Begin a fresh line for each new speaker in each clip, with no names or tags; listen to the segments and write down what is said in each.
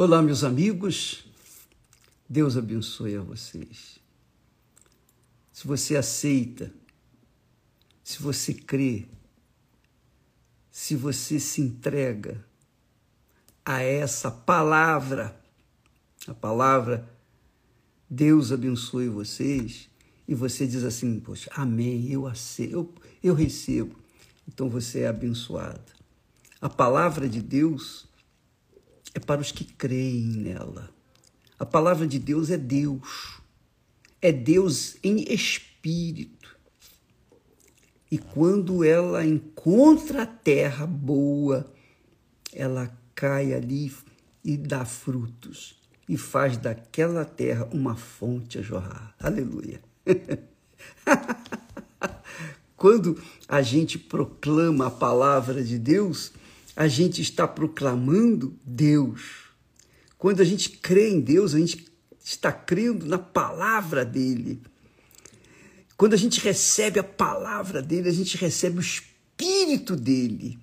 Olá, meus amigos. Deus abençoe a vocês. Se você aceita, se você crê, se você se entrega a essa palavra, a palavra Deus abençoe vocês, e você diz assim, poxa, amém, eu aceito, eu, eu recebo, então você é abençoado. A palavra de Deus é para os que creem nela. A palavra de Deus é Deus. É Deus em espírito. E quando ela encontra a terra boa, ela cai ali e dá frutos e faz daquela terra uma fonte a jorrar. Aleluia. Quando a gente proclama a palavra de Deus, a gente está proclamando Deus. Quando a gente crê em Deus, a gente está crendo na palavra dele. Quando a gente recebe a palavra dele, a gente recebe o espírito dele.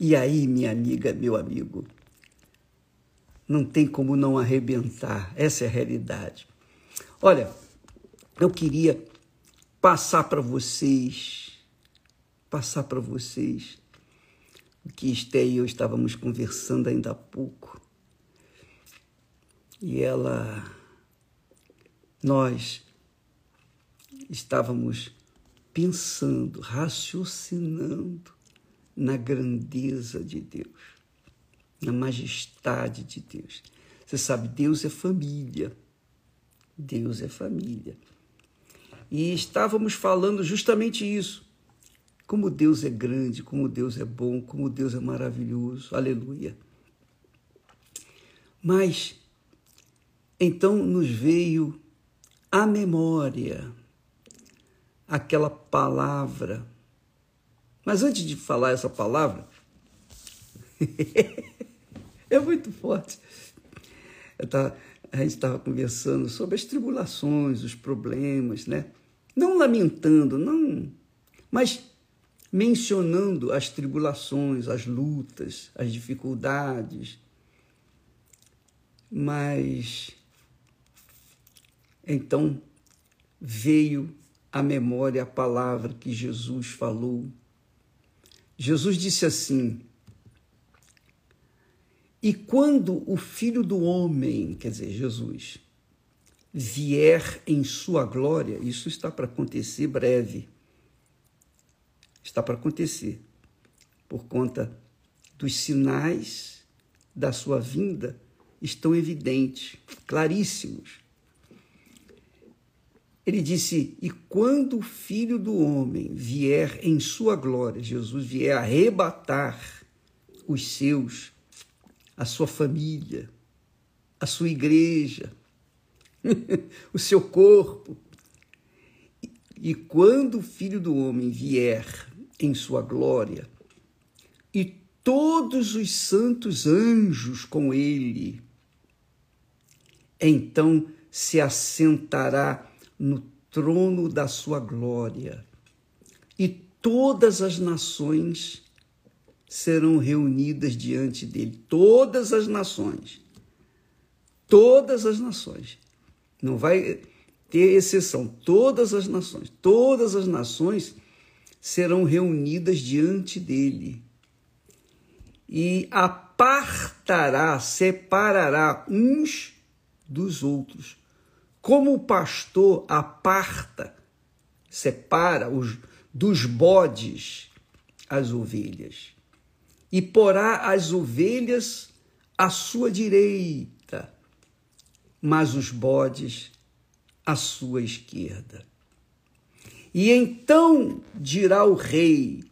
E aí, minha amiga, meu amigo, não tem como não arrebentar. Essa é a realidade. Olha, eu queria passar para vocês, passar para vocês que Esté e eu estávamos conversando ainda há pouco. E ela, nós estávamos pensando, raciocinando na grandeza de Deus, na majestade de Deus. Você sabe, Deus é família. Deus é família. E estávamos falando justamente isso. Como Deus é grande, como Deus é bom, como Deus é maravilhoso. Aleluia. Mas então nos veio à memória aquela palavra. Mas antes de falar essa palavra, é muito forte. Tava, a gente estava conversando sobre as tribulações, os problemas, né? Não lamentando, não, mas mencionando as tribulações, as lutas, as dificuldades. Mas então veio à memória a palavra que Jesus falou. Jesus disse assim: E quando o filho do homem, quer dizer, Jesus, vier em sua glória, isso está para acontecer breve está para acontecer, por conta dos sinais da sua vinda estão evidentes, claríssimos. Ele disse: E quando o filho do homem vier em sua glória, Jesus vier arrebatar os seus, a sua família, a sua igreja, o seu corpo. E quando o filho do homem vier em sua glória, e todos os santos anjos com ele. Então se assentará no trono da sua glória, e todas as nações serão reunidas diante dele. Todas as nações. Todas as nações. Não vai ter exceção. Todas as nações. Todas as nações serão reunidas diante dele e apartará, separará uns dos outros, como o pastor aparta, separa os dos bodes as ovelhas, e porá as ovelhas à sua direita, mas os bodes à sua esquerda. E então dirá o rei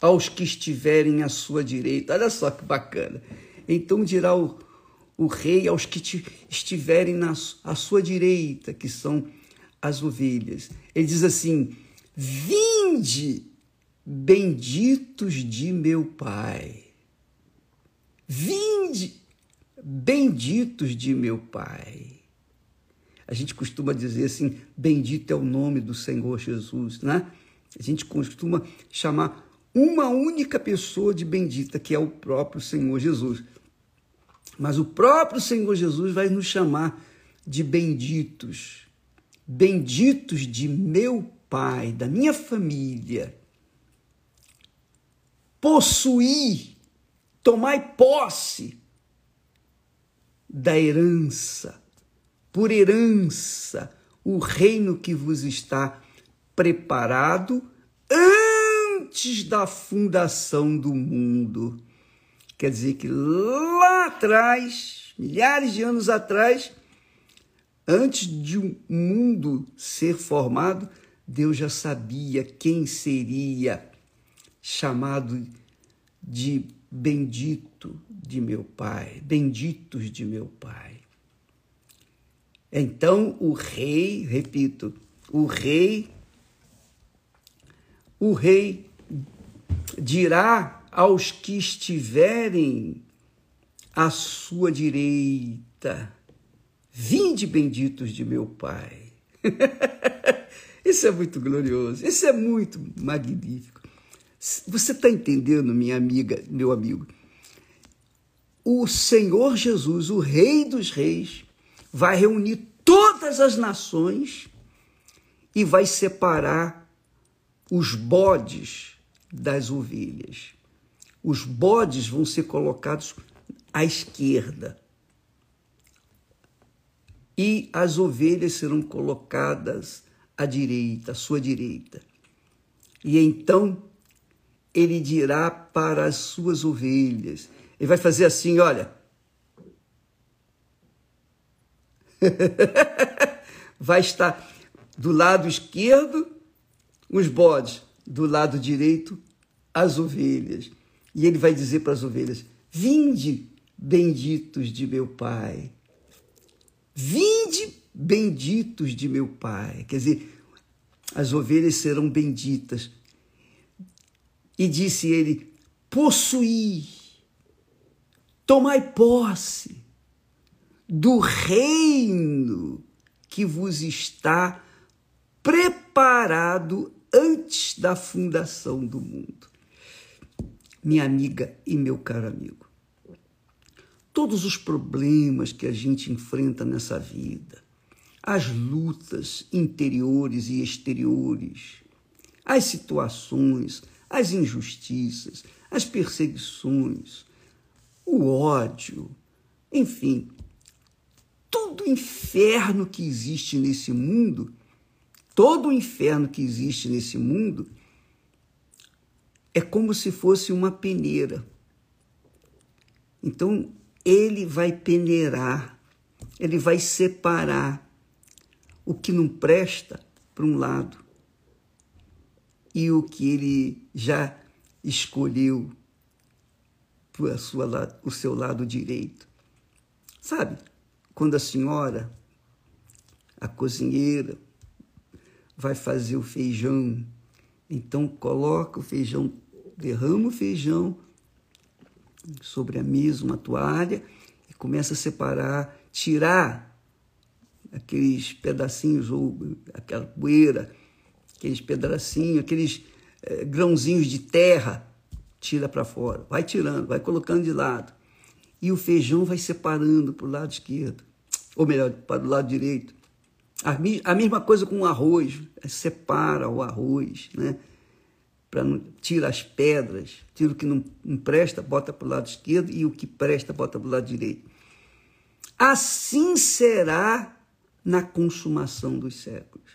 aos que estiverem à sua direita. Olha só que bacana. Então dirá o, o rei aos que te, estiverem na, à sua direita, que são as ovelhas. Ele diz assim: Vinde, benditos de meu Pai. Vinde, benditos de meu Pai. A gente costuma dizer assim: bendito é o nome do Senhor Jesus, né? A gente costuma chamar uma única pessoa de bendita, que é o próprio Senhor Jesus. Mas o próprio Senhor Jesus vai nos chamar de benditos, benditos de meu Pai, da minha família. Possuir, tomai posse da herança, por herança, o reino que vos está preparado antes da fundação do mundo. Quer dizer que lá atrás, milhares de anos atrás, antes de um mundo ser formado, Deus já sabia quem seria chamado de bendito de meu Pai, benditos de meu Pai. Então o rei, repito, o rei, o rei dirá aos que estiverem à sua direita: Vinde benditos de meu Pai. Isso é muito glorioso, isso é muito magnífico. Você está entendendo, minha amiga, meu amigo? O Senhor Jesus, o Rei dos Reis, vai reunir todas as nações e vai separar os bodes das ovelhas. Os bodes vão ser colocados à esquerda e as ovelhas serão colocadas à direita, à sua direita. E então ele dirá para as suas ovelhas, ele vai fazer assim, olha, vai estar do lado esquerdo os bodes, do lado direito as ovelhas. E ele vai dizer para as ovelhas: Vinde, benditos de meu Pai. Vinde, benditos de meu Pai. Quer dizer, as ovelhas serão benditas. E disse ele: Possuí, tomai posse do reino que vos está preparado antes da fundação do mundo. Minha amiga e meu caro amigo, todos os problemas que a gente enfrenta nessa vida, as lutas interiores e exteriores, as situações, as injustiças, as perseguições, o ódio, enfim, todo o inferno que existe nesse mundo, todo o inferno que existe nesse mundo, é como se fosse uma peneira. Então, ele vai peneirar, ele vai separar o que não presta para um lado e o que ele já escolheu para o seu lado direito. Sabe? Quando a senhora, a cozinheira, vai fazer o feijão, então coloca o feijão, derrama o feijão sobre a mesa, uma toalha, e começa a separar, tirar aqueles pedacinhos ou aquela poeira, aqueles pedacinhos, aqueles é, grãozinhos de terra, tira para fora, vai tirando, vai colocando de lado. E o feijão vai separando para o lado esquerdo ou melhor, para o lado direito. A, mesma coisa com o arroz, separa o arroz, né? Para tira as pedras, tira o que não, não presta, bota para o lado esquerdo e o que presta, bota para o lado direito. Assim será na consumação dos séculos.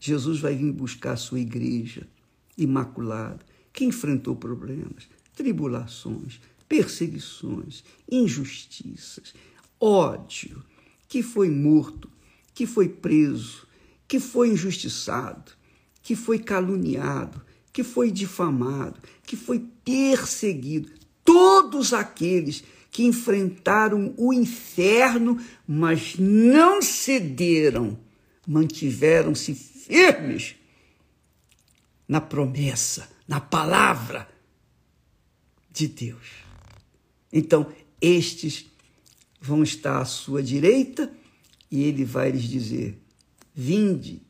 Jesus vai vir buscar a sua igreja imaculada, que enfrentou problemas, tribulações, perseguições, injustiças, ódio, que foi morto, que foi preso, que foi injustiçado, que foi caluniado, que foi difamado, que foi perseguido. Todos aqueles que enfrentaram o inferno, mas não cederam, mantiveram-se firmes na promessa, na palavra de Deus. Então, estes vão estar à sua direita e ele vai lhes dizer: Vinde,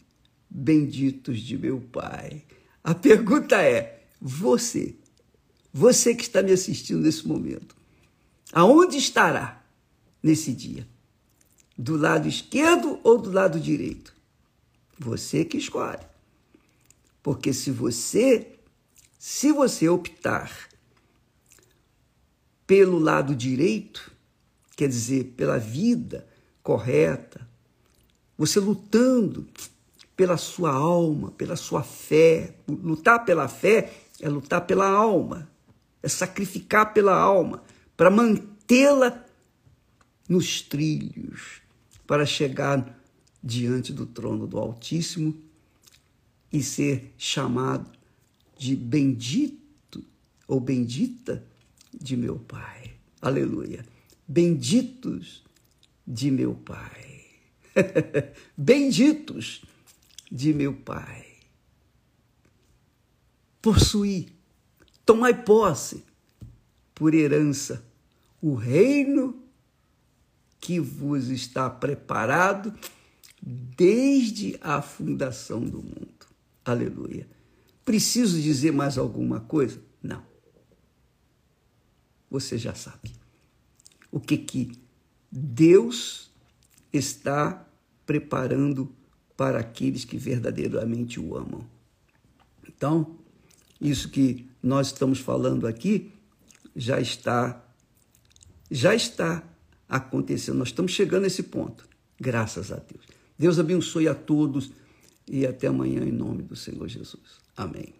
benditos de meu Pai. A pergunta é: você, você que está me assistindo nesse momento, Aonde estará nesse dia? Do lado esquerdo ou do lado direito? Você que escolhe. Porque se você se você optar pelo lado direito, quer dizer, pela vida correta, você lutando pela sua alma, pela sua fé. Lutar pela fé é lutar pela alma, é sacrificar pela alma para mantê-la nos trilhos, para chegar diante do trono do Altíssimo e ser chamado de bendito ou bendita de meu Pai. Aleluia. Benditos de meu Pai. Benditos de meu Pai. Possuí, tomai posse por herança o reino que vos está preparado desde a fundação do mundo. Aleluia. Preciso dizer mais alguma coisa? Não. Você já sabe. O que que Deus está preparando para aqueles que verdadeiramente o amam. Então, isso que nós estamos falando aqui já está já está acontecendo. Nós estamos chegando a esse ponto. Graças a Deus. Deus abençoe a todos e até amanhã em nome do Senhor Jesus. Amém.